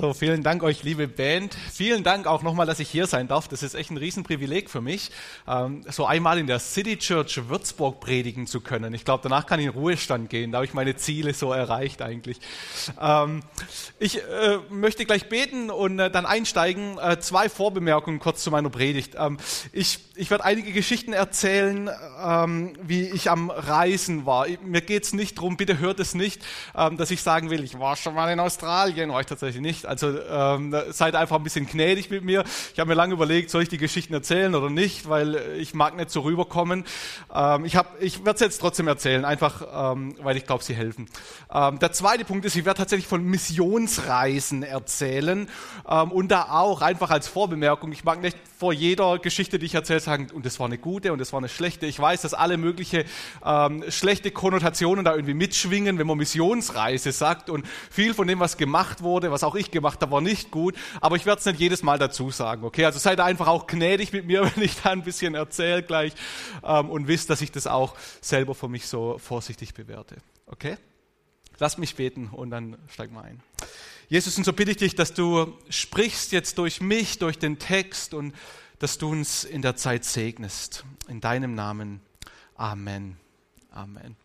So, vielen Dank euch, liebe Band. Vielen Dank auch nochmal, dass ich hier sein darf. Das ist echt ein Riesenprivileg für mich, ähm, so einmal in der City Church Würzburg predigen zu können. Ich glaube, danach kann ich in Ruhestand gehen. Da habe ich meine Ziele so erreicht eigentlich. Ähm, ich äh, möchte gleich beten und äh, dann einsteigen. Äh, zwei Vorbemerkungen kurz zu meiner Predigt. Ähm, ich, ich werde einige Geschichten erzählen, wie ich am Reisen war. Mir geht es nicht darum, bitte hört es nicht, dass ich sagen will, ich war schon mal in Australien, war ich tatsächlich nicht also ähm, seid einfach ein bisschen gnädig mit mir. Ich habe mir lange überlegt, soll ich die Geschichten erzählen oder nicht, weil ich mag nicht so rüberkommen. Ähm, ich ich werde es jetzt trotzdem erzählen, einfach ähm, weil ich glaube, sie helfen. Ähm, der zweite Punkt ist, ich werde tatsächlich von Missionsreisen erzählen ähm, und da auch einfach als Vorbemerkung, ich mag nicht vor jeder Geschichte, die ich erzähle, sagen, und das war eine gute und das war eine schlechte. Ich weiß, dass alle mögliche ähm, schlechte Konnotationen da irgendwie mitschwingen, wenn man Missionsreise sagt und viel von dem, was gemacht wurde, was auch ich gemacht habe, war nicht gut, aber ich werde es nicht jedes Mal dazu sagen, okay? Also seid einfach auch gnädig mit mir, wenn ich da ein bisschen erzähle gleich ähm, und wisst, dass ich das auch selber für mich so vorsichtig bewerte, okay? Lass mich beten und dann steig mal ein. Jesus, und so bitte ich dich, dass du sprichst jetzt durch mich, durch den Text und dass du uns in der Zeit segnest. In deinem Namen. Amen. Amen.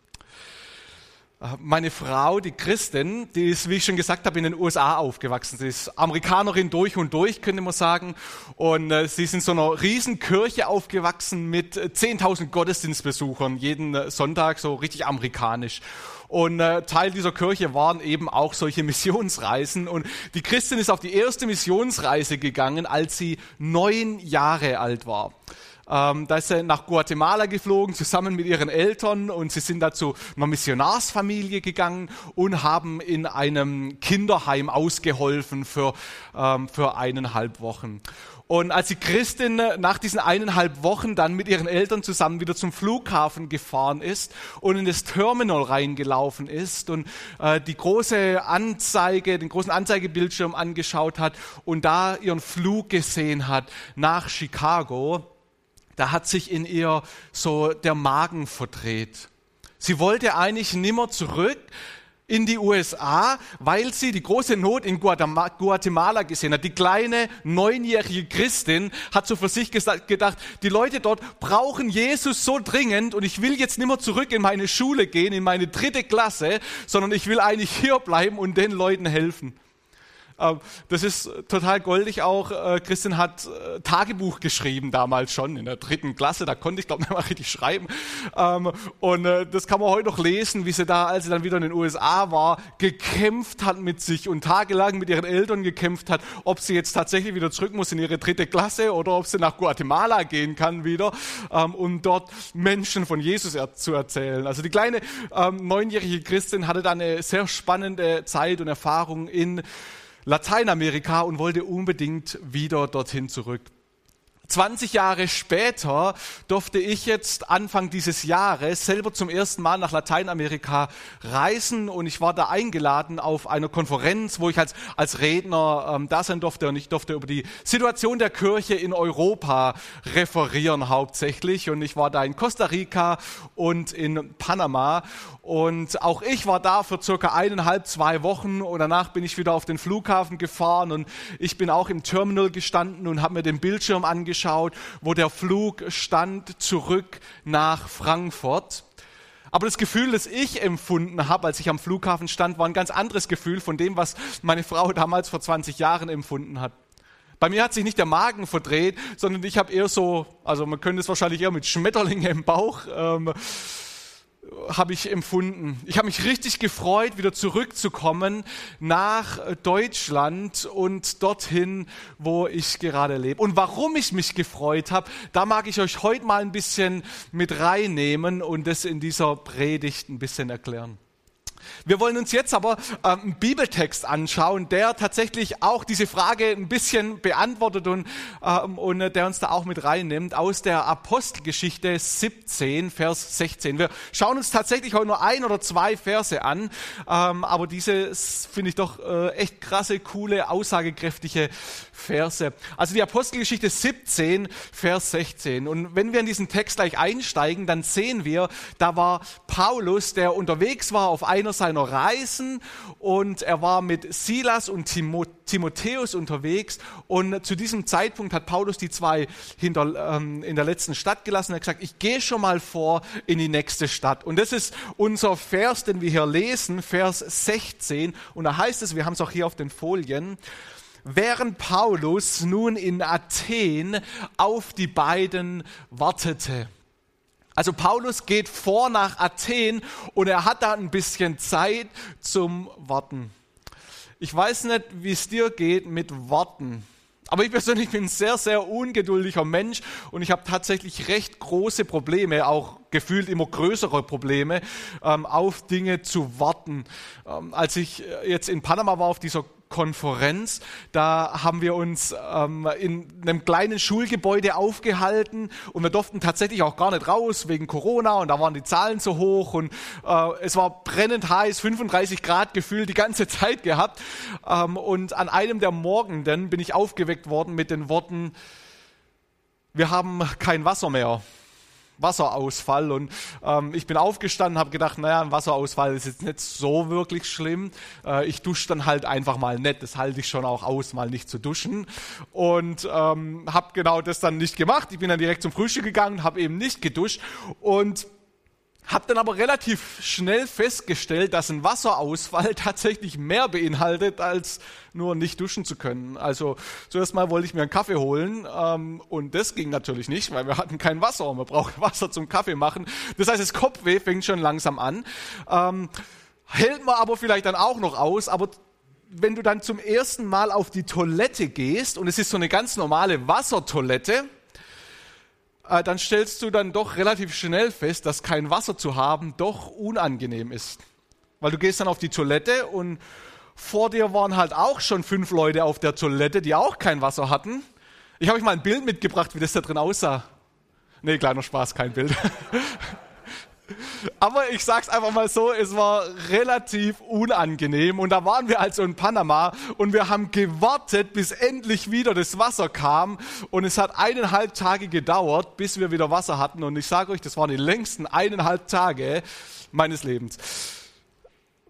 Äh, meine Frau, die Christin, die ist, wie ich schon gesagt habe, in den USA aufgewachsen. Sie ist Amerikanerin durch und durch, könnte man sagen. Und äh, sie ist in so einer riesen Kirche aufgewachsen mit 10.000 Gottesdienstbesuchern jeden äh, Sonntag, so richtig amerikanisch. Und äh, Teil dieser Kirche waren eben auch solche Missionsreisen. Und die Christin ist auf die erste Missionsreise gegangen, als sie neun Jahre alt war. Ähm, da ist sie nach Guatemala geflogen, zusammen mit ihren Eltern und sie sind da zu einer Missionarsfamilie gegangen und haben in einem Kinderheim ausgeholfen für, ähm, für eineinhalb Wochen. Und als die Christin nach diesen eineinhalb Wochen dann mit ihren Eltern zusammen wieder zum Flughafen gefahren ist und in das Terminal reingelaufen ist und äh, die große Anzeige, den großen Anzeigebildschirm angeschaut hat und da ihren Flug gesehen hat nach Chicago, da hat sich in ihr so der Magen verdreht. Sie wollte eigentlich nimmer zurück, in die USA, weil sie die große Not in Guatemala gesehen hat. Die kleine neunjährige Christin hat so für sich gedacht, die Leute dort brauchen Jesus so dringend und ich will jetzt nicht mehr zurück in meine Schule gehen, in meine dritte Klasse, sondern ich will eigentlich hier bleiben und den Leuten helfen. Ähm, das ist total goldig auch. Äh, Christian hat äh, Tagebuch geschrieben damals schon in der dritten Klasse. Da konnte ich glaube nicht mal richtig schreiben. Ähm, und äh, das kann man heute noch lesen, wie sie da, als sie dann wieder in den USA war, gekämpft hat mit sich und tagelang mit ihren Eltern gekämpft hat, ob sie jetzt tatsächlich wieder zurück muss in ihre dritte Klasse oder ob sie nach Guatemala gehen kann wieder, ähm, um dort Menschen von Jesus zu erzählen. Also die kleine neunjährige Christin hatte da eine sehr spannende Zeit und Erfahrung in Lateinamerika und wollte unbedingt wieder dorthin zurück. 20 Jahre später durfte ich jetzt Anfang dieses Jahres selber zum ersten Mal nach Lateinamerika reisen und ich war da eingeladen auf einer Konferenz, wo ich als, als Redner ähm, da sein durfte und ich durfte über die Situation der Kirche in Europa referieren hauptsächlich und ich war da in Costa Rica und in Panama und auch ich war da für circa eineinhalb, zwei Wochen und danach bin ich wieder auf den Flughafen gefahren und ich bin auch im Terminal gestanden und habe mir den Bildschirm angeschaut, wo der Flug stand zurück nach Frankfurt. Aber das Gefühl, das ich empfunden habe, als ich am Flughafen stand, war ein ganz anderes Gefühl von dem, was meine Frau damals vor 20 Jahren empfunden hat. Bei mir hat sich nicht der Magen verdreht, sondern ich habe eher so, also man könnte es wahrscheinlich eher mit Schmetterlingen im Bauch ähm, habe ich empfunden. Ich habe mich richtig gefreut, wieder zurückzukommen nach Deutschland und dorthin, wo ich gerade lebe. Und warum ich mich gefreut habe, da mag ich euch heute mal ein bisschen mit reinnehmen und das in dieser Predigt ein bisschen erklären. Wir wollen uns jetzt aber ähm, einen Bibeltext anschauen, der tatsächlich auch diese Frage ein bisschen beantwortet und, ähm, und äh, der uns da auch mit reinnimmt aus der Apostelgeschichte 17, Vers 16. Wir schauen uns tatsächlich heute nur ein oder zwei Verse an, ähm, aber diese finde ich doch äh, echt krasse, coole, aussagekräftige Verse. Also die Apostelgeschichte 17, Vers 16. Und wenn wir in diesen Text gleich einsteigen, dann sehen wir, da war Paulus, der unterwegs war auf einer seiner Reisen und er war mit Silas und Timotheus unterwegs und zu diesem Zeitpunkt hat Paulus die zwei hinter, ähm, in der letzten Stadt gelassen. Er hat gesagt, ich gehe schon mal vor in die nächste Stadt. Und das ist unser Vers, den wir hier lesen, Vers 16. Und da heißt es, wir haben es auch hier auf den Folien, während Paulus nun in Athen auf die beiden wartete. Also Paulus geht vor nach Athen und er hat da ein bisschen Zeit zum Warten. Ich weiß nicht, wie es dir geht mit Warten. Aber ich persönlich bin ein sehr, sehr ungeduldiger Mensch und ich habe tatsächlich recht große Probleme, auch gefühlt immer größere Probleme, ähm, auf Dinge zu warten. Ähm, als ich jetzt in Panama war auf dieser Konferenz. Da haben wir uns ähm, in einem kleinen Schulgebäude aufgehalten und wir durften tatsächlich auch gar nicht raus wegen Corona und da waren die Zahlen so hoch und äh, es war brennend heiß, 35 Grad gefühlt die ganze Zeit gehabt. Ähm, und an einem der Morgenden bin ich aufgeweckt worden mit den Worten, wir haben kein Wasser mehr. Wasserausfall. Und ähm, ich bin aufgestanden, habe gedacht, naja, ein Wasserausfall ist jetzt nicht so wirklich schlimm. Äh, ich dusche dann halt einfach mal nett. Das halte ich schon auch aus, mal nicht zu duschen. Und ähm, habe genau das dann nicht gemacht. Ich bin dann direkt zum Frühstück gegangen, habe eben nicht geduscht. Und hab dann aber relativ schnell festgestellt, dass ein Wasserausfall tatsächlich mehr beinhaltet, als nur nicht duschen zu können. Also zuerst mal wollte ich mir einen Kaffee holen ähm, und das ging natürlich nicht, weil wir hatten kein Wasser und wir brauchen Wasser zum Kaffee machen. Das heißt, das Kopfweh fängt schon langsam an. Ähm, hält man aber vielleicht dann auch noch aus, aber wenn du dann zum ersten Mal auf die Toilette gehst und es ist so eine ganz normale Wassertoilette, dann stellst du dann doch relativ schnell fest, dass kein Wasser zu haben doch unangenehm ist. Weil du gehst dann auf die Toilette und vor dir waren halt auch schon fünf Leute auf der Toilette, die auch kein Wasser hatten. Ich habe euch mal ein Bild mitgebracht, wie das da drin aussah. Nee, kleiner Spaß, kein Bild. Aber ich sag's einfach mal so, es war relativ unangenehm und da waren wir also in Panama und wir haben gewartet, bis endlich wieder das Wasser kam und es hat eineinhalb Tage gedauert, bis wir wieder Wasser hatten und ich sage euch, das waren die längsten eineinhalb Tage meines Lebens.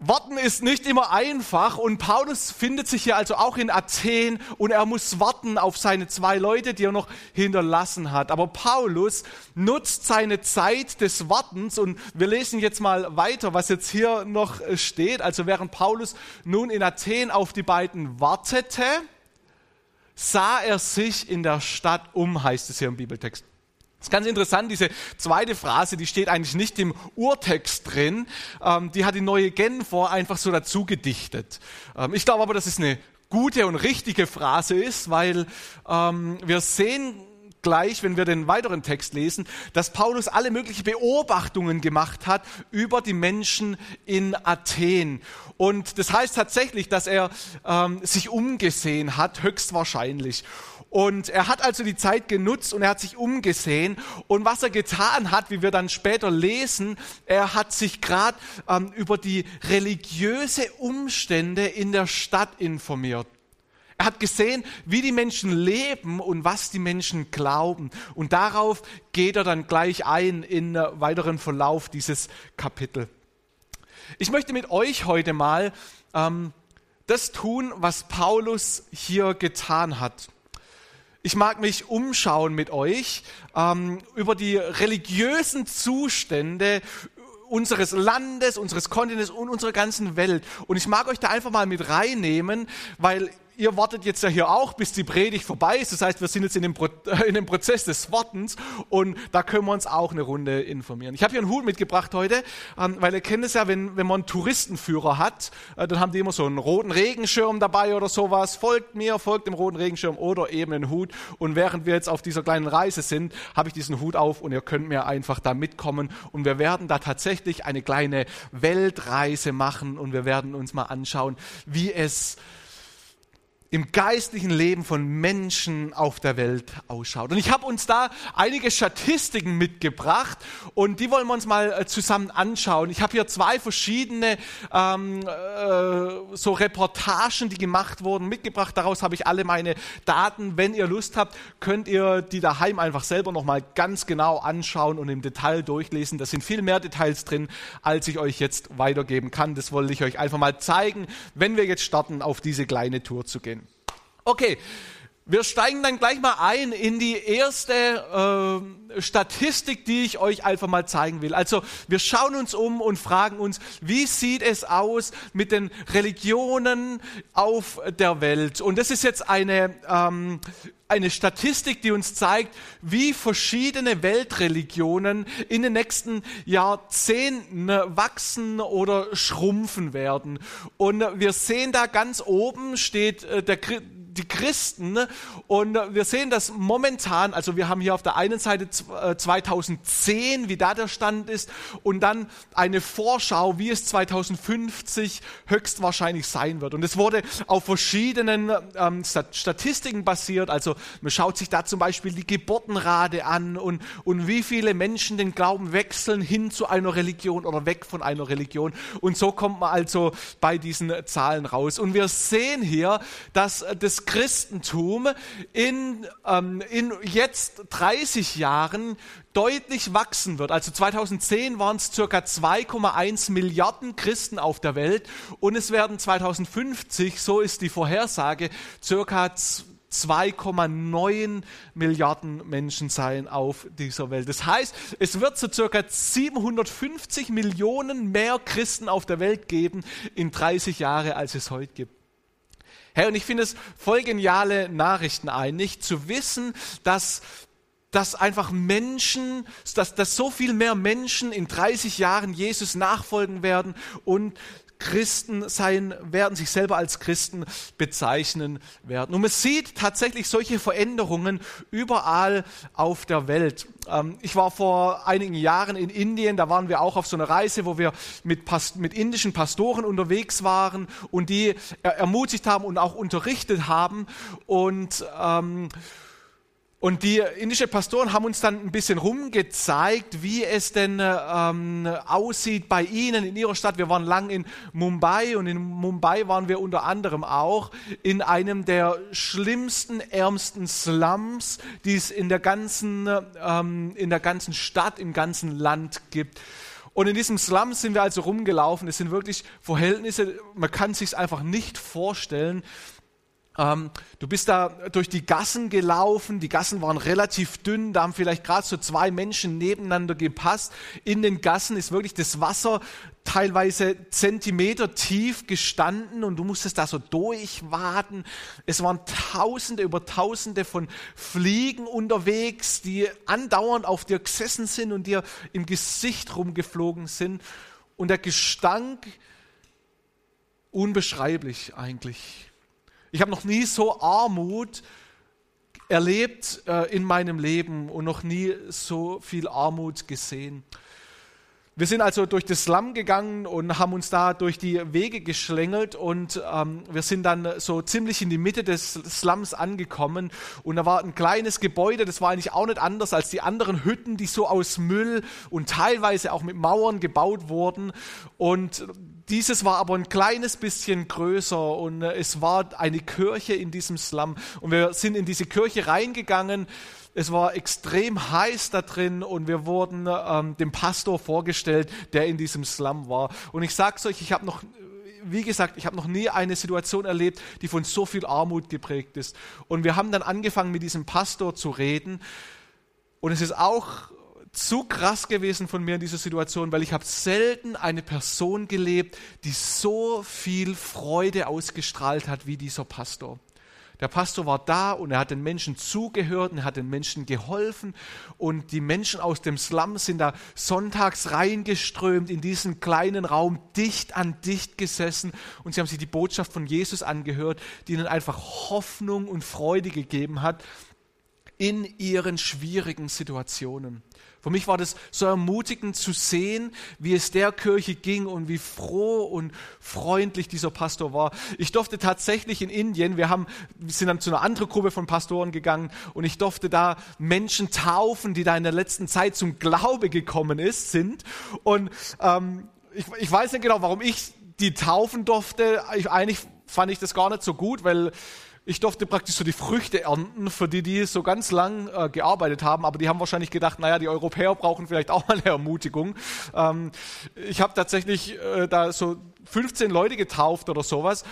Warten ist nicht immer einfach und Paulus findet sich hier also auch in Athen und er muss warten auf seine zwei Leute, die er noch hinterlassen hat. Aber Paulus nutzt seine Zeit des Wartens und wir lesen jetzt mal weiter, was jetzt hier noch steht. Also während Paulus nun in Athen auf die beiden wartete, sah er sich in der Stadt um, heißt es hier im Bibeltext. Das ist ganz interessant, diese zweite Phrase, die steht eigentlich nicht im Urtext drin. Ähm, die hat die neue Genfer einfach so dazu gedichtet. Ähm, ich glaube aber, dass es eine gute und richtige Phrase ist, weil ähm, wir sehen gleich, wenn wir den weiteren Text lesen, dass Paulus alle möglichen Beobachtungen gemacht hat über die Menschen in Athen. Und das heißt tatsächlich, dass er ähm, sich umgesehen hat, höchstwahrscheinlich. Und er hat also die Zeit genutzt und er hat sich umgesehen. Und was er getan hat, wie wir dann später lesen, er hat sich gerade ähm, über die religiöse Umstände in der Stadt informiert. Er hat gesehen, wie die Menschen leben und was die Menschen glauben. Und darauf geht er dann gleich ein in weiteren Verlauf dieses Kapitel. Ich möchte mit euch heute mal ähm, das tun, was Paulus hier getan hat. Ich mag mich umschauen mit euch ähm, über die religiösen Zustände unseres Landes, unseres Kontinents und unserer ganzen Welt. Und ich mag euch da einfach mal mit reinnehmen, weil ihr wartet jetzt ja hier auch, bis die Predigt vorbei ist. Das heißt, wir sind jetzt in dem, Pro in dem Prozess des Wartens und da können wir uns auch eine Runde informieren. Ich habe hier einen Hut mitgebracht heute, ähm, weil ihr kennt es ja, wenn, wenn man einen Touristenführer hat, äh, dann haben die immer so einen roten Regenschirm dabei oder sowas. Folgt mir, folgt dem roten Regenschirm oder eben einen Hut. Und während wir jetzt auf dieser kleinen Reise sind, habe ich diesen Hut auf und ihr könnt mir einfach da mitkommen. Und wir werden da tatsächlich eine kleine Weltreise machen und wir werden uns mal anschauen, wie es im geistlichen Leben von Menschen auf der Welt ausschaut. Und ich habe uns da einige Statistiken mitgebracht und die wollen wir uns mal äh, zusammen anschauen. Ich habe hier zwei verschiedene ähm, äh, so Reportagen, die gemacht wurden, mitgebracht. Daraus habe ich alle meine Daten. Wenn ihr Lust habt, könnt ihr die daheim einfach selber nochmal ganz genau anschauen und im Detail durchlesen. Da sind viel mehr Details drin, als ich euch jetzt weitergeben kann. Das wollte ich euch einfach mal zeigen, wenn wir jetzt starten, auf diese kleine Tour zu gehen. Okay, wir steigen dann gleich mal ein in die erste äh, Statistik, die ich euch einfach mal zeigen will. Also wir schauen uns um und fragen uns, wie sieht es aus mit den Religionen auf der Welt? Und das ist jetzt eine, ähm, eine Statistik, die uns zeigt, wie verschiedene Weltreligionen in den nächsten Jahrzehnten wachsen oder schrumpfen werden. Und wir sehen da ganz oben steht äh, der die Christen. Ne? Und wir sehen das momentan, also wir haben hier auf der einen Seite 2010, äh, wie da der Stand ist, und dann eine Vorschau, wie es 2050 höchstwahrscheinlich sein wird. Und es wurde auf verschiedenen ähm, Statistiken basiert. Also man schaut sich da zum Beispiel die Geburtenrate an und, und wie viele Menschen den Glauben wechseln hin zu einer Religion oder weg von einer Religion. Und so kommt man also bei diesen Zahlen raus. Und wir sehen hier, dass das Christentum in, ähm, in jetzt 30 Jahren deutlich wachsen wird. Also 2010 waren es circa 2,1 Milliarden Christen auf der Welt und es werden 2050, so ist die Vorhersage, circa 2,9 Milliarden Menschen sein auf dieser Welt. Das heißt, es wird so circa 750 Millionen mehr Christen auf der Welt geben in 30 Jahren, als es heute gibt. Hey, und ich finde es voll geniale Nachrichten eigentlich, zu wissen, dass dass einfach Menschen, dass, dass so viel mehr Menschen in 30 Jahren Jesus nachfolgen werden und Christen sein werden, sich selber als Christen bezeichnen werden. Und man sieht tatsächlich solche Veränderungen überall auf der Welt. Ähm, ich war vor einigen Jahren in Indien, da waren wir auch auf so einer Reise, wo wir mit, Past mit indischen Pastoren unterwegs waren und die ermutigt haben und auch unterrichtet haben. Und ähm, und die indische Pastoren haben uns dann ein bisschen rumgezeigt, wie es denn ähm, aussieht bei ihnen in ihrer Stadt. Wir waren lang in Mumbai und in Mumbai waren wir unter anderem auch in einem der schlimmsten, ärmsten Slums, die es in der ganzen, ähm, in der ganzen Stadt, im ganzen Land gibt. Und in diesem Slum sind wir also rumgelaufen. Es sind wirklich Verhältnisse, man kann sich einfach nicht vorstellen. Ähm, du bist da durch die Gassen gelaufen, die Gassen waren relativ dünn, da haben vielleicht gerade so zwei Menschen nebeneinander gepasst. In den Gassen ist wirklich das Wasser teilweise Zentimeter tief gestanden und du musstest da so durchwaden. Es waren Tausende über Tausende von Fliegen unterwegs, die andauernd auf dir gesessen sind und dir im Gesicht rumgeflogen sind. Und der Gestank, unbeschreiblich eigentlich. Ich habe noch nie so Armut erlebt äh, in meinem Leben und noch nie so viel Armut gesehen. Wir sind also durch das Slum gegangen und haben uns da durch die Wege geschlängelt und ähm, wir sind dann so ziemlich in die Mitte des Slums angekommen und da war ein kleines Gebäude, das war eigentlich auch nicht anders als die anderen Hütten, die so aus Müll und teilweise auch mit Mauern gebaut wurden und dieses war aber ein kleines bisschen größer und es war eine Kirche in diesem Slum und wir sind in diese Kirche reingegangen es war extrem heiß da drin und wir wurden ähm, dem Pastor vorgestellt, der in diesem Slum war. Und ich sag's euch, ich habe noch wie gesagt, ich habe noch nie eine Situation erlebt, die von so viel Armut geprägt ist. Und wir haben dann angefangen, mit diesem Pastor zu reden. Und es ist auch zu krass gewesen von mir in dieser Situation, weil ich habe selten eine Person gelebt, die so viel Freude ausgestrahlt hat wie dieser Pastor. Der Pastor war da und er hat den Menschen zugehört und er hat den Menschen geholfen. Und die Menschen aus dem Slum sind da sonntags reingeströmt in diesen kleinen Raum, dicht an dicht gesessen. Und sie haben sich die Botschaft von Jesus angehört, die ihnen einfach Hoffnung und Freude gegeben hat in ihren schwierigen Situationen. Für mich war das so ermutigend zu sehen, wie es der Kirche ging und wie froh und freundlich dieser Pastor war. Ich durfte tatsächlich in Indien, wir, haben, wir sind dann zu einer anderen Gruppe von Pastoren gegangen und ich durfte da Menschen taufen, die da in der letzten Zeit zum Glaube gekommen ist, sind. Und ähm, ich, ich weiß nicht genau, warum ich die taufen durfte. Ich, eigentlich fand ich das gar nicht so gut, weil ich durfte praktisch so die Früchte ernten, für die die so ganz lang äh, gearbeitet haben, aber die haben wahrscheinlich gedacht, naja, die Europäer brauchen vielleicht auch mal eine Ermutigung. Ähm, ich habe tatsächlich äh, da so 15 Leute getauft oder sowas.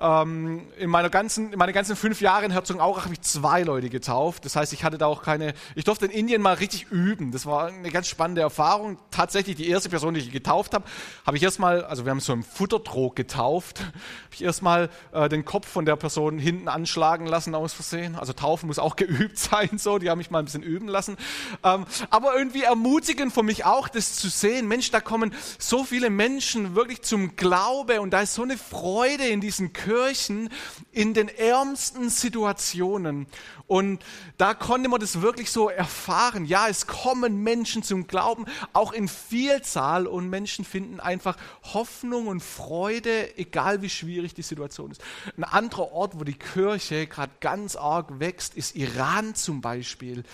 Ähm, in, meiner ganzen, in meinen ganzen fünf Jahren in Herzogenaurach habe ich zwei Leute getauft. Das heißt, ich hatte da auch keine, ich durfte in Indien mal richtig üben. Das war eine ganz spannende Erfahrung. Tatsächlich die erste Person, die ich getauft habe, habe ich erstmal, also wir haben so einen Futtertrog getauft, habe ich erstmal äh, den Kopf von der Person hinten anschlagen lassen aus Versehen. Also taufen muss auch geübt sein, so. Die haben mich mal ein bisschen üben lassen. Ähm, aber irgendwie ermutigend für mich auch, das zu sehen. Mensch, da kommen so viele Menschen wirklich zum Glauben Glaube und da ist so eine Freude in diesen Kirchen in den ärmsten Situationen. Und da konnte man das wirklich so erfahren. Ja, es kommen Menschen zum Glauben, auch in Vielzahl und Menschen finden einfach Hoffnung und Freude, egal wie schwierig die Situation ist. Ein anderer Ort, wo die Kirche gerade ganz arg wächst, ist Iran zum Beispiel.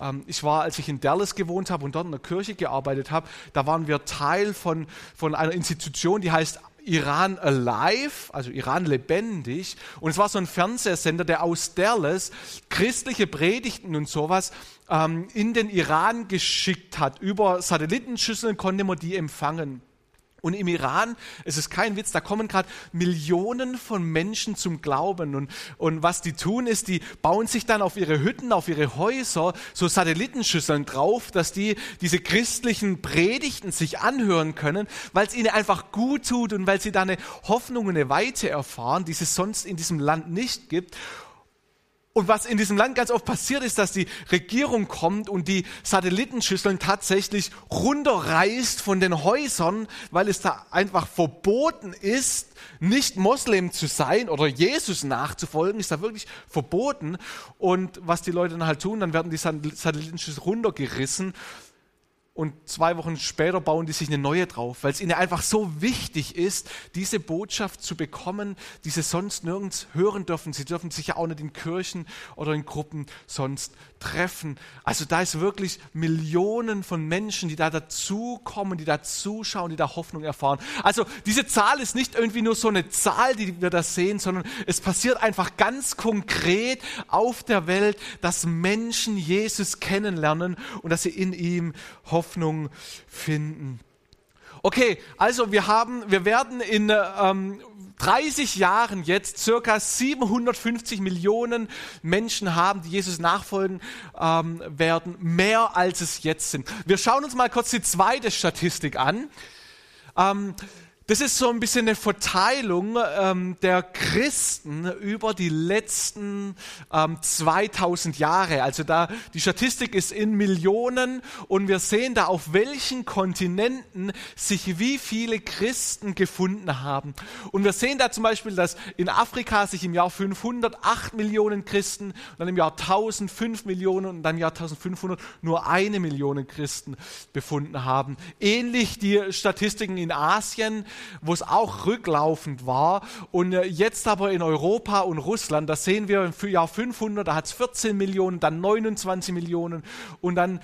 Ähm, ich war, als ich in Dallas gewohnt habe und dort in der Kirche gearbeitet habe, da waren wir Teil von, von einer Institution, die heißt Iran Alive, also Iran lebendig. Und es war so ein Fernsehsender, der aus Dallas christliche Predigten und sowas ähm, in den Iran geschickt hat. Über Satellitenschüsseln konnte man die empfangen. Und im Iran, es ist kein Witz, da kommen gerade Millionen von Menschen zum Glauben. Und, und was die tun, ist, die bauen sich dann auf ihre Hütten, auf ihre Häuser so Satellitenschüsseln drauf, dass die diese christlichen Predigten sich anhören können, weil es ihnen einfach gut tut und weil sie da eine Hoffnung und eine Weite erfahren, die es sonst in diesem Land nicht gibt. Und was in diesem Land ganz oft passiert ist, dass die Regierung kommt und die Satellitenschüsseln tatsächlich runterreißt von den Häusern, weil es da einfach verboten ist, nicht Moslem zu sein oder Jesus nachzufolgen, ist da wirklich verboten. Und was die Leute dann halt tun, dann werden die Satellitenschüsseln runtergerissen und zwei Wochen später bauen die sich eine neue drauf, weil es ihnen einfach so wichtig ist, diese Botschaft zu bekommen, die sie sonst nirgends hören dürfen. Sie dürfen sich ja auch nicht in Kirchen oder in Gruppen sonst treffen. Also da ist wirklich Millionen von Menschen, die da dazukommen, die da zuschauen, die da Hoffnung erfahren. Also diese Zahl ist nicht irgendwie nur so eine Zahl, die wir da sehen, sondern es passiert einfach ganz konkret auf der Welt, dass Menschen Jesus kennenlernen und dass sie in ihm Hoffnung finden. Okay, also wir haben, wir werden in ähm, 30 Jahren jetzt circa 750 Millionen Menschen haben, die Jesus nachfolgen ähm, werden, mehr als es jetzt sind. Wir schauen uns mal kurz die zweite Statistik an. Ähm, das ist so ein bisschen eine Verteilung ähm, der Christen über die letzten ähm, 2000 Jahre. Also da die Statistik ist in Millionen und wir sehen da auf welchen Kontinenten sich wie viele Christen gefunden haben. Und wir sehen da zum Beispiel, dass in Afrika sich im Jahr 500 8 Millionen Christen, dann im Jahr 1000 5 Millionen und dann im Jahr 1500 nur eine Million Christen befunden haben. Ähnlich die Statistiken in Asien wo es auch rücklaufend war. Und äh, jetzt aber in Europa und Russland, da sehen wir im Jahr 500, da hat es 14 Millionen, dann 29 Millionen und dann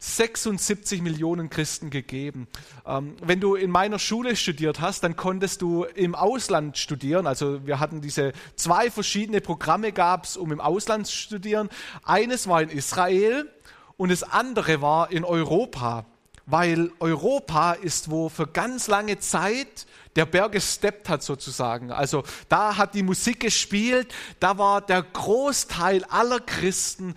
76 Millionen Christen gegeben. Ähm, wenn du in meiner Schule studiert hast, dann konntest du im Ausland studieren. Also wir hatten diese zwei verschiedene Programme gab es, um im Ausland zu studieren. Eines war in Israel und das andere war in Europa weil Europa ist, wo für ganz lange Zeit der Berg gesteppt hat sozusagen. Also da hat die Musik gespielt, da war der Großteil aller Christen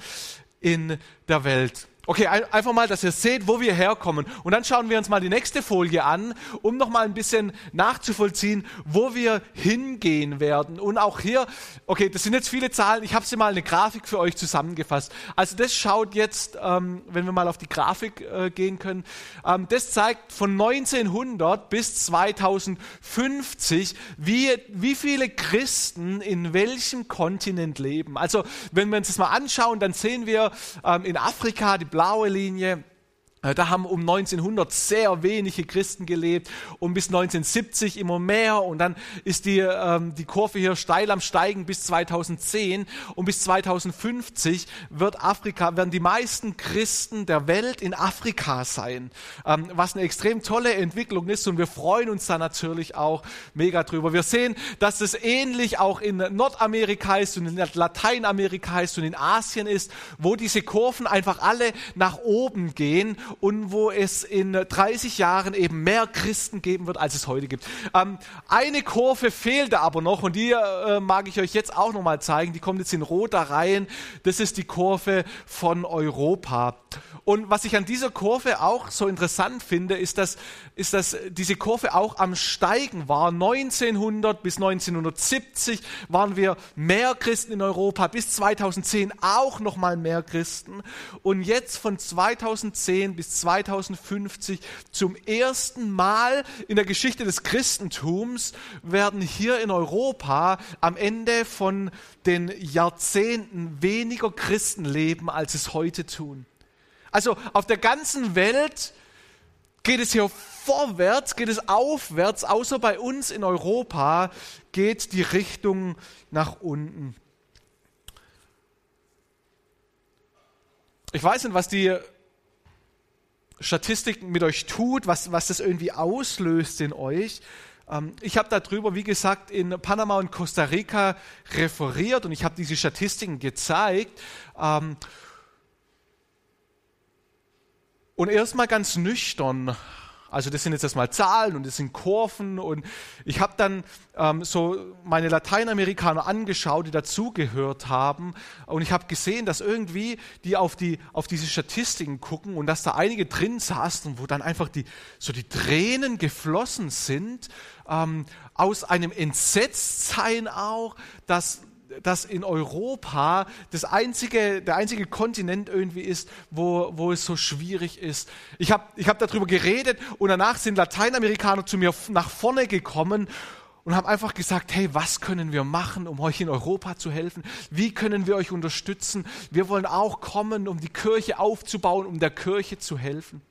in der Welt. Okay, einfach mal, dass ihr seht, wo wir herkommen. Und dann schauen wir uns mal die nächste Folie an, um noch mal ein bisschen nachzuvollziehen, wo wir hingehen werden. Und auch hier, okay, das sind jetzt viele Zahlen. Ich habe sie mal eine Grafik für euch zusammengefasst. Also das schaut jetzt, ähm, wenn wir mal auf die Grafik äh, gehen können, ähm, das zeigt von 1900 bis 2050, wie, wie viele Christen in welchem Kontinent leben. Also wenn wir uns das mal anschauen, dann sehen wir ähm, in Afrika die blaue Linie da haben um 1900 sehr wenige Christen gelebt und bis 1970 immer mehr. Und dann ist die, ähm, die Kurve hier steil am Steigen bis 2010 und bis 2050 wird Afrika, werden die meisten Christen der Welt in Afrika sein, ähm, was eine extrem tolle Entwicklung ist und wir freuen uns da natürlich auch mega drüber. Wir sehen, dass es ähnlich auch in Nordamerika ist und in Lateinamerika ist und in Asien ist, wo diese Kurven einfach alle nach oben gehen und wo es in 30 Jahren eben mehr Christen geben wird, als es heute gibt. Ähm, eine Kurve fehlte aber noch und die äh, mag ich euch jetzt auch nochmal zeigen. Die kommt jetzt in roter Reihen. Das ist die Kurve von Europa. Und was ich an dieser Kurve auch so interessant finde, ist, dass, ist, dass diese Kurve auch am Steigen war. 1900 bis 1970 waren wir mehr Christen in Europa, bis 2010 auch nochmal mehr Christen. Und jetzt von 2010 bis 2050 zum ersten Mal in der Geschichte des Christentums werden hier in Europa am Ende von den Jahrzehnten weniger Christen leben, als es heute tun. Also auf der ganzen Welt geht es hier vorwärts, geht es aufwärts, außer bei uns in Europa geht die Richtung nach unten. Ich weiß nicht, was die Statistik mit euch tut, was, was das irgendwie auslöst in euch. Ähm, ich habe darüber, wie gesagt, in Panama und Costa Rica referiert und ich habe diese Statistiken gezeigt. Ähm, und erstmal ganz nüchtern, also das sind jetzt erstmal Zahlen und das sind Kurven und ich habe dann ähm, so meine Lateinamerikaner angeschaut, die dazugehört haben und ich habe gesehen, dass irgendwie die auf, die auf diese Statistiken gucken und dass da einige drin saßen, wo dann einfach die, so die Tränen geflossen sind, ähm, aus einem Entsetztsein auch, dass dass in Europa das einzige, der einzige Kontinent irgendwie ist, wo, wo es so schwierig ist. Ich habe ich hab darüber geredet und danach sind Lateinamerikaner zu mir nach vorne gekommen und haben einfach gesagt, hey, was können wir machen, um euch in Europa zu helfen? Wie können wir euch unterstützen? Wir wollen auch kommen, um die Kirche aufzubauen, um der Kirche zu helfen.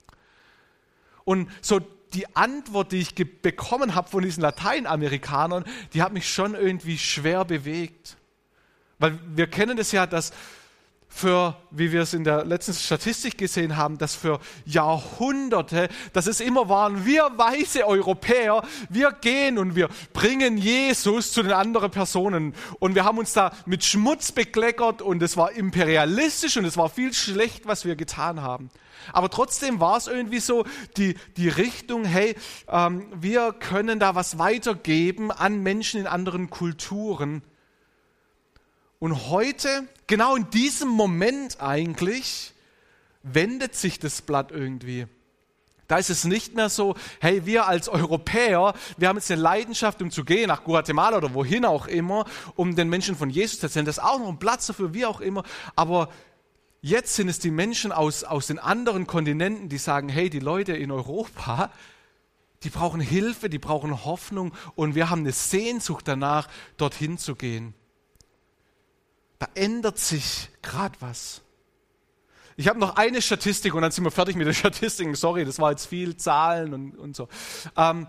Und so die Antwort, die ich bekommen habe von diesen Lateinamerikanern, die hat mich schon irgendwie schwer bewegt. Weil wir kennen es ja, dass für, wie wir es in der letzten Statistik gesehen haben, dass für Jahrhunderte, dass es immer waren, wir weiße Europäer, wir gehen und wir bringen Jesus zu den anderen Personen. Und wir haben uns da mit Schmutz bekleckert und es war imperialistisch und es war viel schlecht, was wir getan haben. Aber trotzdem war es irgendwie so die, die Richtung, hey, ähm, wir können da was weitergeben an Menschen in anderen Kulturen. Und heute, genau in diesem Moment eigentlich, wendet sich das Blatt irgendwie. Da ist es nicht mehr so, hey, wir als Europäer, wir haben jetzt eine Leidenschaft, um zu gehen nach Guatemala oder wohin auch immer, um den Menschen von Jesus zu erzählen. Das ist auch noch ein Platz dafür, wie auch immer. Aber jetzt sind es die Menschen aus, aus den anderen Kontinenten, die sagen, hey, die Leute in Europa, die brauchen Hilfe, die brauchen Hoffnung und wir haben eine Sehnsucht danach, dorthin zu gehen da ändert sich gerade was. Ich habe noch eine Statistik und dann sind wir fertig mit den Statistiken. Sorry, das war jetzt viel Zahlen und, und so. Ähm,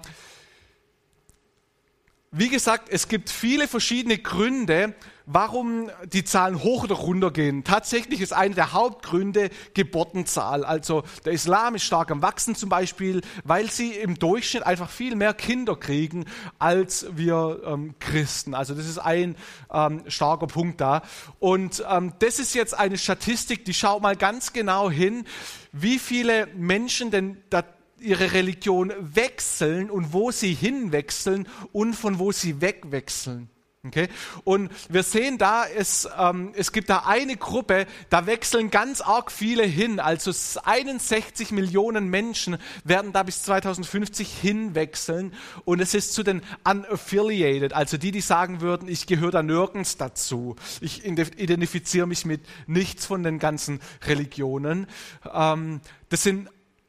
wie gesagt, es gibt viele verschiedene Gründe, warum die Zahlen hoch oder runter gehen. Tatsächlich ist einer der Hauptgründe Geburtenzahl. Also der Islam ist stark am Wachsen zum Beispiel, weil sie im Durchschnitt einfach viel mehr Kinder kriegen als wir ähm, Christen. Also das ist ein ähm, starker Punkt da. Und ähm, das ist jetzt eine Statistik, die schaut mal ganz genau hin, wie viele Menschen denn da ihre Religion wechseln und wo sie hinwechseln und von wo sie wegwechseln. Okay? Und wir sehen da, es, ähm, es gibt da eine Gruppe, da wechseln ganz arg viele hin. Also 61 Millionen Menschen werden da bis 2050 hinwechseln. Und es ist zu den unaffiliated, also die, die sagen würden, ich gehöre da nirgends dazu. Ich identifiziere mich mit nichts von den ganzen Religionen. Ähm, das sind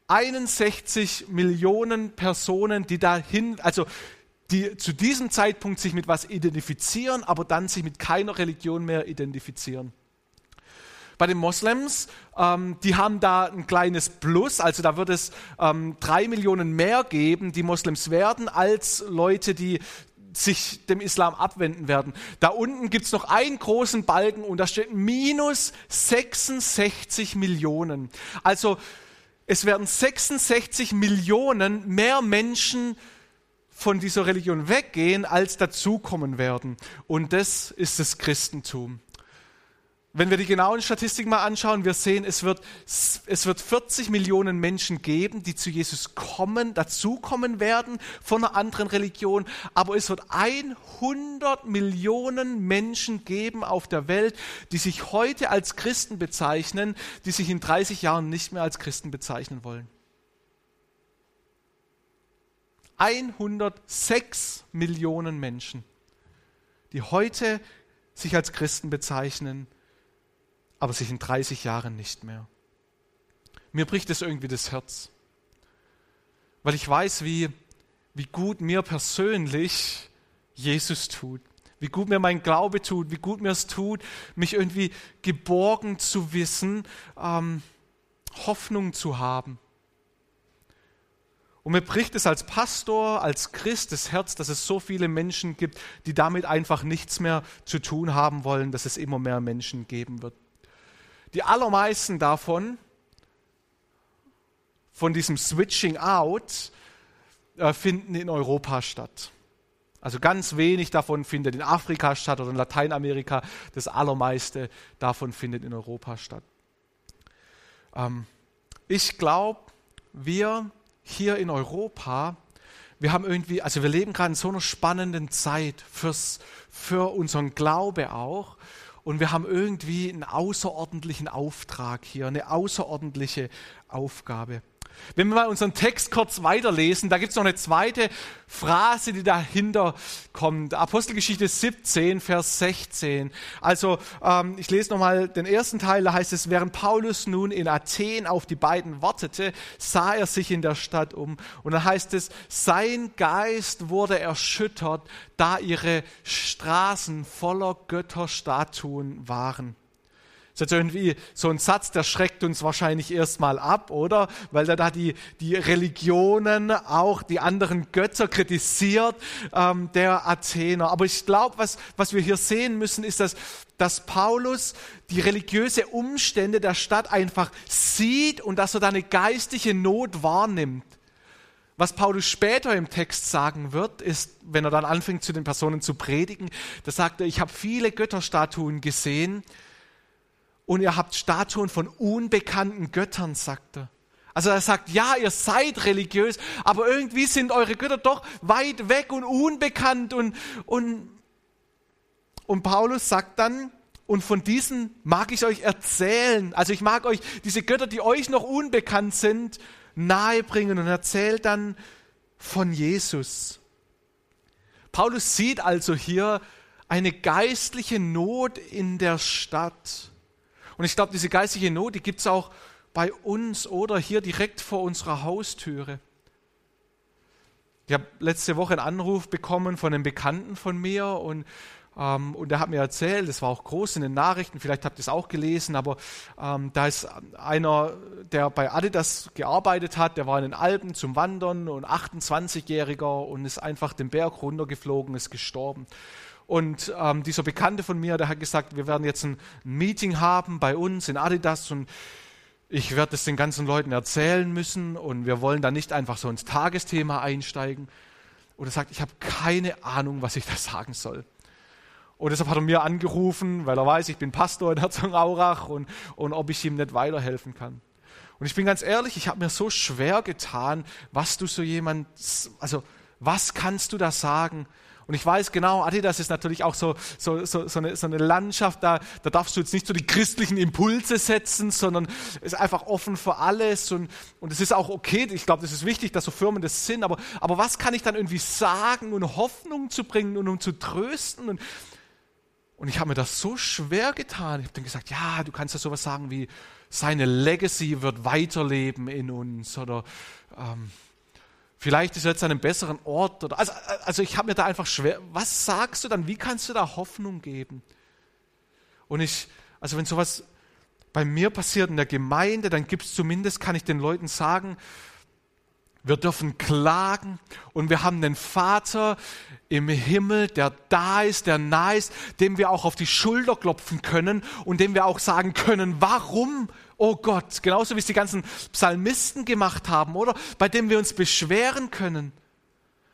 61 Millionen Personen, die dahin, also die zu diesem Zeitpunkt sich mit was identifizieren, aber dann sich mit keiner Religion mehr identifizieren. Bei den Moslems, ähm, die haben da ein kleines Plus, also da wird es ähm, drei Millionen mehr geben, die Moslems werden, als Leute, die sich dem Islam abwenden werden. Da unten gibt es noch einen großen Balken und da steht minus 66 Millionen. Also es werden 66 Millionen mehr Menschen von dieser Religion weggehen, als dazukommen werden. Und das ist das Christentum. Wenn wir die genauen Statistiken mal anschauen, wir sehen, es wird, es wird 40 Millionen Menschen geben, die zu Jesus kommen, dazukommen werden von einer anderen Religion, aber es wird 100 Millionen Menschen geben auf der Welt, die sich heute als Christen bezeichnen, die sich in 30 Jahren nicht mehr als Christen bezeichnen wollen. 106 Millionen Menschen, die heute sich als Christen bezeichnen, aber sich in 30 Jahren nicht mehr. Mir bricht es irgendwie das Herz, weil ich weiß, wie, wie gut mir persönlich Jesus tut, wie gut mir mein Glaube tut, wie gut mir es tut, mich irgendwie geborgen zu wissen, ähm, Hoffnung zu haben. Und mir bricht es als Pastor, als Christ das Herz, dass es so viele Menschen gibt, die damit einfach nichts mehr zu tun haben wollen, dass es immer mehr Menschen geben wird. Die allermeisten davon, von diesem Switching Out, äh, finden in Europa statt. Also ganz wenig davon findet in Afrika statt oder in Lateinamerika. Das allermeiste davon findet in Europa statt. Ähm, ich glaube, wir hier in Europa, wir haben irgendwie, also wir leben gerade in so einer spannenden Zeit fürs, für unseren Glaube auch. Und wir haben irgendwie einen außerordentlichen Auftrag hier, eine außerordentliche Aufgabe. Wenn wir mal unseren Text kurz weiterlesen, da gibt es noch eine zweite Phrase, die dahinter kommt. Apostelgeschichte 17, Vers 16. Also ähm, ich lese nochmal den ersten Teil, da heißt es, während Paulus nun in Athen auf die beiden wartete, sah er sich in der Stadt um. Und dann heißt es, sein Geist wurde erschüttert, da ihre Straßen voller Götterstatuen waren. Das ist jetzt irgendwie so ein Satz, der schreckt uns wahrscheinlich erstmal ab, oder? Weil er da die, die Religionen, auch die anderen Götter kritisiert, ähm, der Athener. Aber ich glaube, was, was wir hier sehen müssen, ist, dass, dass Paulus die religiöse Umstände der Stadt einfach sieht und dass er da eine geistliche Not wahrnimmt. Was Paulus später im Text sagen wird, ist, wenn er dann anfängt, zu den Personen zu predigen, da sagt er, ich habe viele Götterstatuen gesehen, und ihr habt Statuen von unbekannten Göttern, sagt er. Also er sagt, ja, ihr seid religiös, aber irgendwie sind eure Götter doch weit weg und unbekannt. Und, und, und Paulus sagt dann, und von diesen mag ich euch erzählen. Also ich mag euch diese Götter, die euch noch unbekannt sind, nahebringen und erzählt dann von Jesus. Paulus sieht also hier eine geistliche Not in der Stadt. Und ich glaube, diese geistige Not, die gibt es auch bei uns oder hier direkt vor unserer Haustüre. Ich habe letzte Woche einen Anruf bekommen von einem Bekannten von mir und, ähm, und der hat mir erzählt, das war auch groß in den Nachrichten, vielleicht habt ihr es auch gelesen, aber ähm, da ist einer, der bei Adidas gearbeitet hat, der war in den Alpen zum Wandern und 28-Jähriger und ist einfach den Berg runtergeflogen, ist gestorben. Und ähm, dieser Bekannte von mir, der hat gesagt, wir werden jetzt ein Meeting haben bei uns in Adidas und ich werde es den ganzen Leuten erzählen müssen und wir wollen da nicht einfach so ins Tagesthema einsteigen. Und er sagt, ich habe keine Ahnung, was ich da sagen soll. Und deshalb hat er mir angerufen, weil er weiß, ich bin Pastor in Herzogenaurach und, und ob ich ihm nicht weiterhelfen kann. Und ich bin ganz ehrlich, ich habe mir so schwer getan, was du so jemand, also was kannst du da sagen? Und ich weiß genau, Adidas ist natürlich auch so, so, so, so, eine, so eine Landschaft, da, da darfst du jetzt nicht so die christlichen Impulse setzen, sondern ist einfach offen für alles und, und es ist auch okay, ich glaube, das ist wichtig, dass so Firmen das sind, aber, aber was kann ich dann irgendwie sagen und Hoffnung zu bringen und um zu trösten? Und, und ich habe mir das so schwer getan. Ich habe dann gesagt, ja, du kannst ja sowas sagen wie, seine Legacy wird weiterleben in uns oder ähm, vielleicht ist er jetzt an einem besseren Ort. Oder, also, also ich habe mir da einfach schwer, was sagst du dann, wie kannst du da Hoffnung geben? Und ich, also wenn sowas bei mir passiert in der Gemeinde, dann gibt es zumindest, kann ich den Leuten sagen, wir dürfen klagen und wir haben einen Vater im Himmel, der da ist, der nah ist, dem wir auch auf die Schulter klopfen können und dem wir auch sagen können, warum, oh Gott, genauso wie es die ganzen Psalmisten gemacht haben, oder? Bei dem wir uns beschweren können.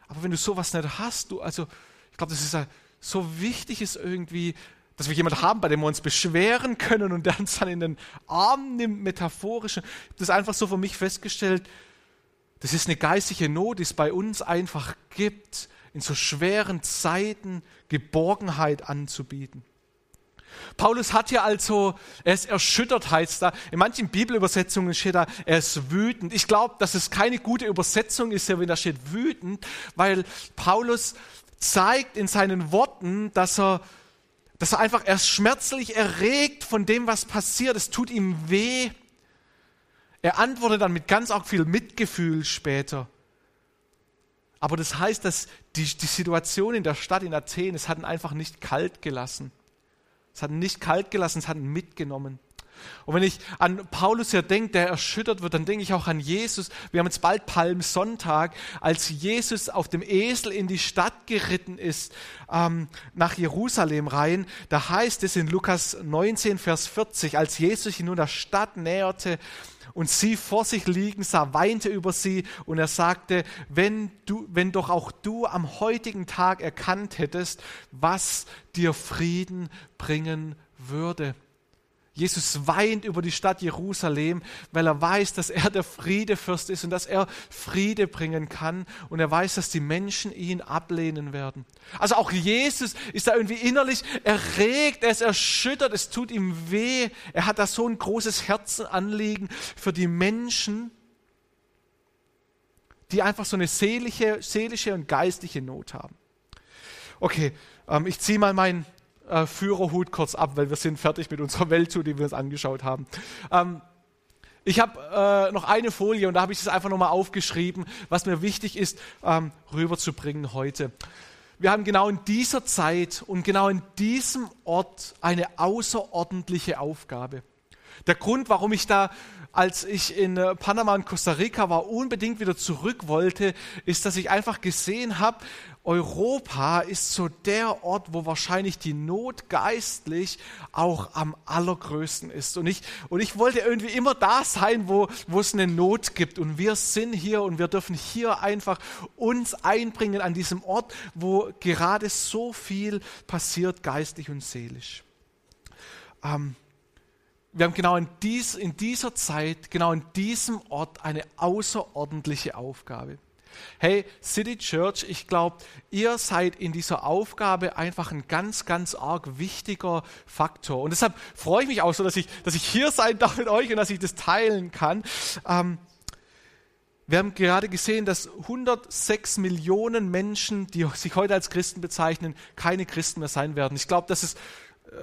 Aber wenn du sowas nicht hast, du, also, ich glaube, das ist so wichtig ist irgendwie, dass wir jemanden haben, bei dem wir uns beschweren können und der uns dann in den Arm nimmt, metaphorisch. Ich habe das einfach so für mich festgestellt, das ist eine geistige Not, die es bei uns einfach gibt, in so schweren Zeiten Geborgenheit anzubieten. Paulus hat ja also, er ist erschüttert, heißt da. In manchen Bibelübersetzungen steht da, er ist wütend. Ich glaube, dass es keine gute Übersetzung ist, wenn da steht wütend, weil Paulus zeigt in seinen Worten, dass er, dass er einfach erst schmerzlich erregt von dem, was passiert. Es tut ihm weh. Er antwortet dann mit ganz auch viel Mitgefühl später. Aber das heißt, dass die, die Situation in der Stadt in Athen, es hat ihn einfach nicht kalt gelassen. Es hat ihn nicht kalt gelassen, es hat ihn mitgenommen. Und wenn ich an Paulus ja denke, der erschüttert wird, dann denke ich auch an Jesus. Wir haben jetzt bald Palmsonntag, als Jesus auf dem Esel in die Stadt geritten ist, ähm, nach Jerusalem rein. Da heißt es in Lukas 19, Vers 40, als Jesus sich nun der Stadt näherte, und sie vor sich liegen sah, weinte über sie und er sagte, wenn du, wenn doch auch du am heutigen Tag erkannt hättest, was dir Frieden bringen würde. Jesus weint über die Stadt Jerusalem, weil er weiß, dass er der Friedefürst ist und dass er Friede bringen kann. Und er weiß, dass die Menschen ihn ablehnen werden. Also auch Jesus ist da irgendwie innerlich erregt, er ist erschüttert, es tut ihm weh. Er hat da so ein großes Herzenanliegen für die Menschen, die einfach so eine seelische, seelische und geistliche Not haben. Okay, ähm, ich ziehe mal mein äh, Führerhut kurz ab, weil wir sind fertig mit unserer Welttour, die wir uns angeschaut haben. Ähm, ich habe äh, noch eine Folie und da habe ich es einfach nochmal aufgeschrieben, was mir wichtig ist, ähm, rüberzubringen heute. Wir haben genau in dieser Zeit und genau in diesem Ort eine außerordentliche Aufgabe. Der Grund, warum ich da, als ich in äh, Panama und Costa Rica war, unbedingt wieder zurück wollte, ist, dass ich einfach gesehen habe, Europa ist so der Ort, wo wahrscheinlich die Not geistlich auch am allergrößten ist. Und ich, und ich wollte irgendwie immer da sein, wo, wo es eine Not gibt. Und wir sind hier und wir dürfen hier einfach uns einbringen an diesem Ort, wo gerade so viel passiert, geistlich und seelisch. Ähm, wir haben genau in, dies, in dieser Zeit, genau in diesem Ort eine außerordentliche Aufgabe. Hey, City Church, ich glaube, ihr seid in dieser Aufgabe einfach ein ganz, ganz arg wichtiger Faktor. Und deshalb freue ich mich auch so, dass ich, dass ich hier sein darf mit euch und dass ich das teilen kann. Ähm, wir haben gerade gesehen, dass 106 Millionen Menschen, die sich heute als Christen bezeichnen, keine Christen mehr sein werden. Ich glaube, das ist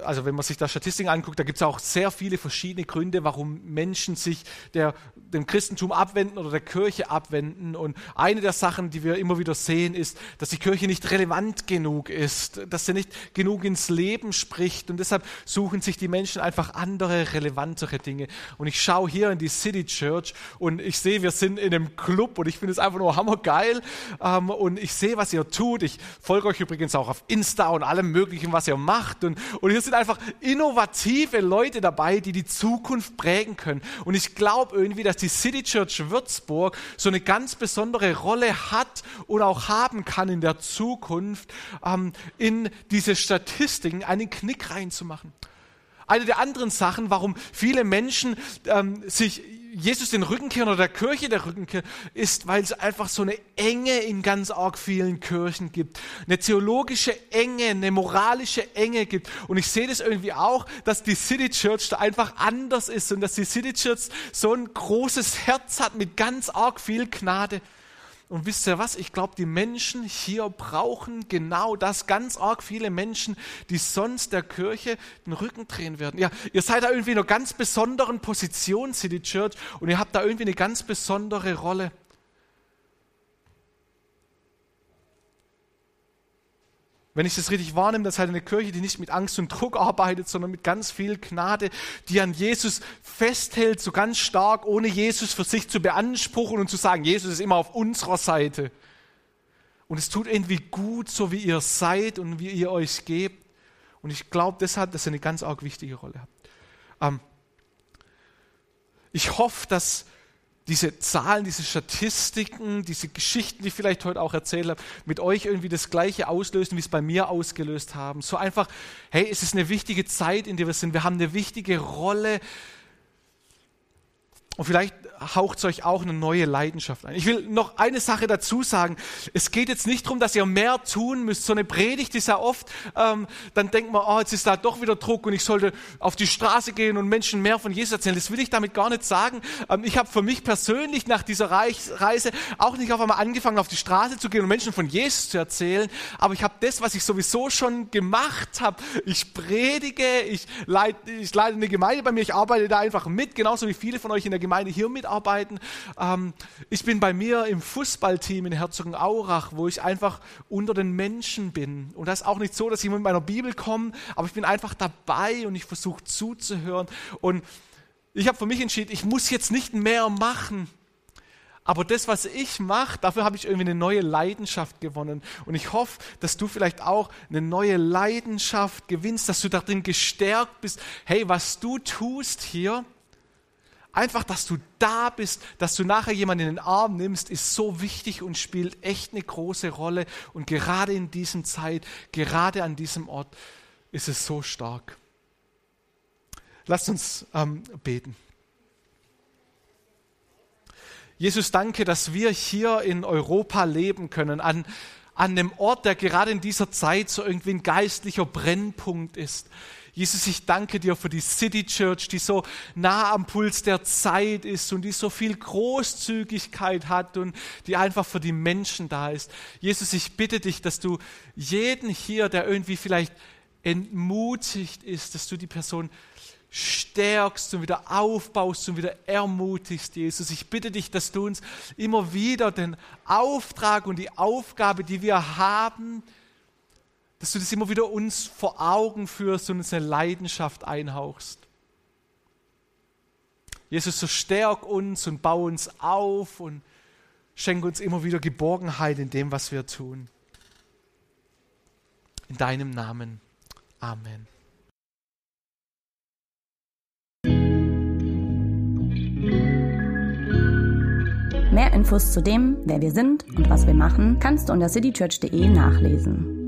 also wenn man sich da Statistiken anguckt, da gibt es auch sehr viele verschiedene Gründe, warum Menschen sich der, dem Christentum abwenden oder der Kirche abwenden. Und eine der Sachen, die wir immer wieder sehen, ist, dass die Kirche nicht relevant genug ist, dass sie nicht genug ins Leben spricht. Und deshalb suchen sich die Menschen einfach andere, relevantere Dinge. Und ich schaue hier in die City Church und ich sehe, wir sind in einem Club und ich finde es einfach nur hammergeil. Ähm, und ich sehe, was ihr tut. Ich folge euch übrigens auch auf Insta und allem Möglichen, was ihr macht. Und, und hier sind einfach innovative Leute dabei, die die Zukunft prägen können. Und ich glaube irgendwie, dass die City Church Würzburg so eine ganz besondere Rolle hat und auch haben kann in der Zukunft, ähm, in diese Statistiken einen Knick reinzumachen. Eine der anderen Sachen, warum viele Menschen ähm, sich Jesus den Rücken kehren oder der Kirche der Rücken kehren, ist, weil es einfach so eine Enge in ganz arg vielen Kirchen gibt. Eine theologische Enge, eine moralische Enge gibt. Und ich sehe das irgendwie auch, dass die City Church da einfach anders ist und dass die City Church so ein großes Herz hat mit ganz arg viel Gnade. Und wisst ihr was? Ich glaube, die Menschen hier brauchen genau das. Ganz arg viele Menschen, die sonst der Kirche den Rücken drehen werden. Ja, ihr seid da irgendwie in einer ganz besonderen Position, City Church, und ihr habt da irgendwie eine ganz besondere Rolle. Wenn ich das richtig wahrnehme, das ist halt eine Kirche, die nicht mit Angst und Druck arbeitet, sondern mit ganz viel Gnade, die an Jesus festhält, so ganz stark, ohne Jesus für sich zu beanspruchen und zu sagen, Jesus ist immer auf unserer Seite. Und es tut irgendwie gut, so wie ihr seid und wie ihr euch gebt. Und ich glaube deshalb, dass ihr eine ganz arg wichtige Rolle habt. Ähm, ich hoffe, dass diese Zahlen, diese Statistiken, diese Geschichten, die ich vielleicht heute auch erzählt habe, mit euch irgendwie das Gleiche auslösen, wie es bei mir ausgelöst haben. So einfach, hey, es ist eine wichtige Zeit, in der wir sind. Wir haben eine wichtige Rolle. Und vielleicht haucht es euch auch eine neue Leidenschaft ein. Ich will noch eine Sache dazu sagen. Es geht jetzt nicht darum, dass ihr mehr tun müsst. So eine Predigt ist ja oft, ähm, dann denkt man, oh, jetzt ist da doch wieder Druck und ich sollte auf die Straße gehen und Menschen mehr von Jesus erzählen. Das will ich damit gar nicht sagen. Ähm, ich habe für mich persönlich nach dieser Reise auch nicht auf einmal angefangen, auf die Straße zu gehen und Menschen von Jesus zu erzählen. Aber ich habe das, was ich sowieso schon gemacht habe. Ich predige, ich leite, ich leite eine Gemeinde bei mir, ich arbeite da einfach mit, genauso wie viele von euch in der Gemeinde hier mit mitarbeiten. Ähm, ich bin bei mir im Fußballteam in Herzogenaurach, wo ich einfach unter den Menschen bin. Und das ist auch nicht so, dass ich mit meiner Bibel komme, aber ich bin einfach dabei und ich versuche zuzuhören. Und ich habe für mich entschieden, ich muss jetzt nicht mehr machen. Aber das, was ich mache, dafür habe ich irgendwie eine neue Leidenschaft gewonnen. Und ich hoffe, dass du vielleicht auch eine neue Leidenschaft gewinnst, dass du darin gestärkt bist. Hey, was du tust hier, Einfach, dass du da bist, dass du nachher jemanden in den Arm nimmst, ist so wichtig und spielt echt eine große Rolle. Und gerade in diesem Zeit, gerade an diesem Ort, ist es so stark. Lasst uns ähm, beten. Jesus, danke, dass wir hier in Europa leben können, an, an einem Ort, der gerade in dieser Zeit so irgendwie ein geistlicher Brennpunkt ist. Jesus, ich danke dir für die City Church, die so nah am Puls der Zeit ist und die so viel Großzügigkeit hat und die einfach für die Menschen da ist. Jesus, ich bitte dich, dass du jeden hier, der irgendwie vielleicht entmutigt ist, dass du die Person stärkst und wieder aufbaust und wieder ermutigst, Jesus. Ich bitte dich, dass du uns immer wieder den Auftrag und die Aufgabe, die wir haben, dass du das immer wieder uns vor Augen führst und uns eine Leidenschaft einhauchst. Jesus, so stärk uns und bau uns auf und schenk uns immer wieder Geborgenheit in dem, was wir tun. In deinem Namen. Amen. Mehr Infos zu dem, wer wir sind und was wir machen, kannst du unter citychurch.de nachlesen.